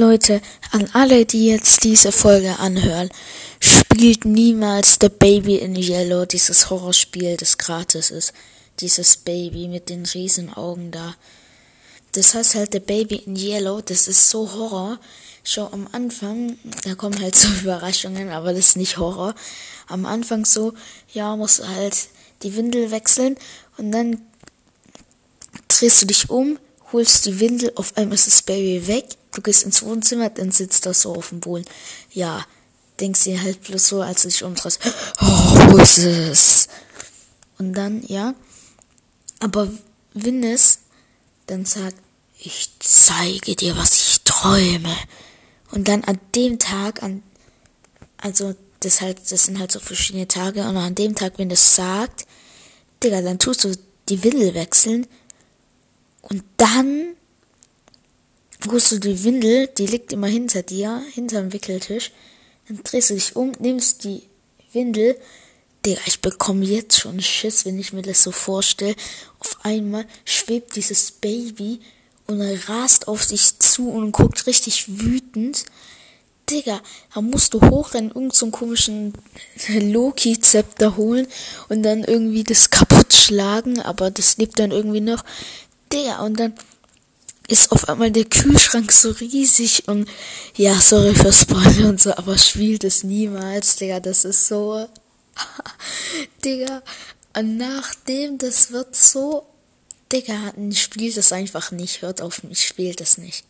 Leute, an alle, die jetzt diese Folge anhören, spielt niemals The Baby in Yellow, dieses Horrorspiel, das gratis ist. Dieses Baby mit den riesen Augen da. Das heißt halt The Baby in Yellow, das ist so Horror. Schon am Anfang, da kommen halt so Überraschungen, aber das ist nicht Horror. Am Anfang so, ja, musst halt die Windel wechseln und dann drehst du dich um, holst die Windel, auf einmal ist das Baby weg du gehst ins Wohnzimmer, dann sitzt das so auf dem Boden. Ja, denkst dir halt bloß so, als du dich umdrehst, oh, wo ist es? Und dann, ja, aber wenn es dann sagt, ich zeige dir, was ich träume. Und dann an dem Tag, an, also das halt, das sind halt so verschiedene Tage, und an dem Tag, wenn es sagt, Digga, dann tust du die Windel wechseln und dann holst du die Windel, die liegt immer hinter dir, hinterm Wickeltisch. Dann drehst du dich um, nimmst die Windel. Digga, ich bekomme jetzt schon Schiss, wenn ich mir das so vorstelle. Auf einmal schwebt dieses Baby und rast auf dich zu und guckt richtig wütend. Digga, da musst du hochrennen, irgend so einen komischen Loki-Zepter holen und dann irgendwie das kaputt schlagen, aber das lebt dann irgendwie noch. Digga, und dann ist auf einmal der Kühlschrank so riesig und ja, sorry für Spoiler und so, aber spielt es niemals, Digga, das ist so, Digga, nachdem das wird so, Digga, spielt es einfach nicht, hört auf mich, spielt es nicht.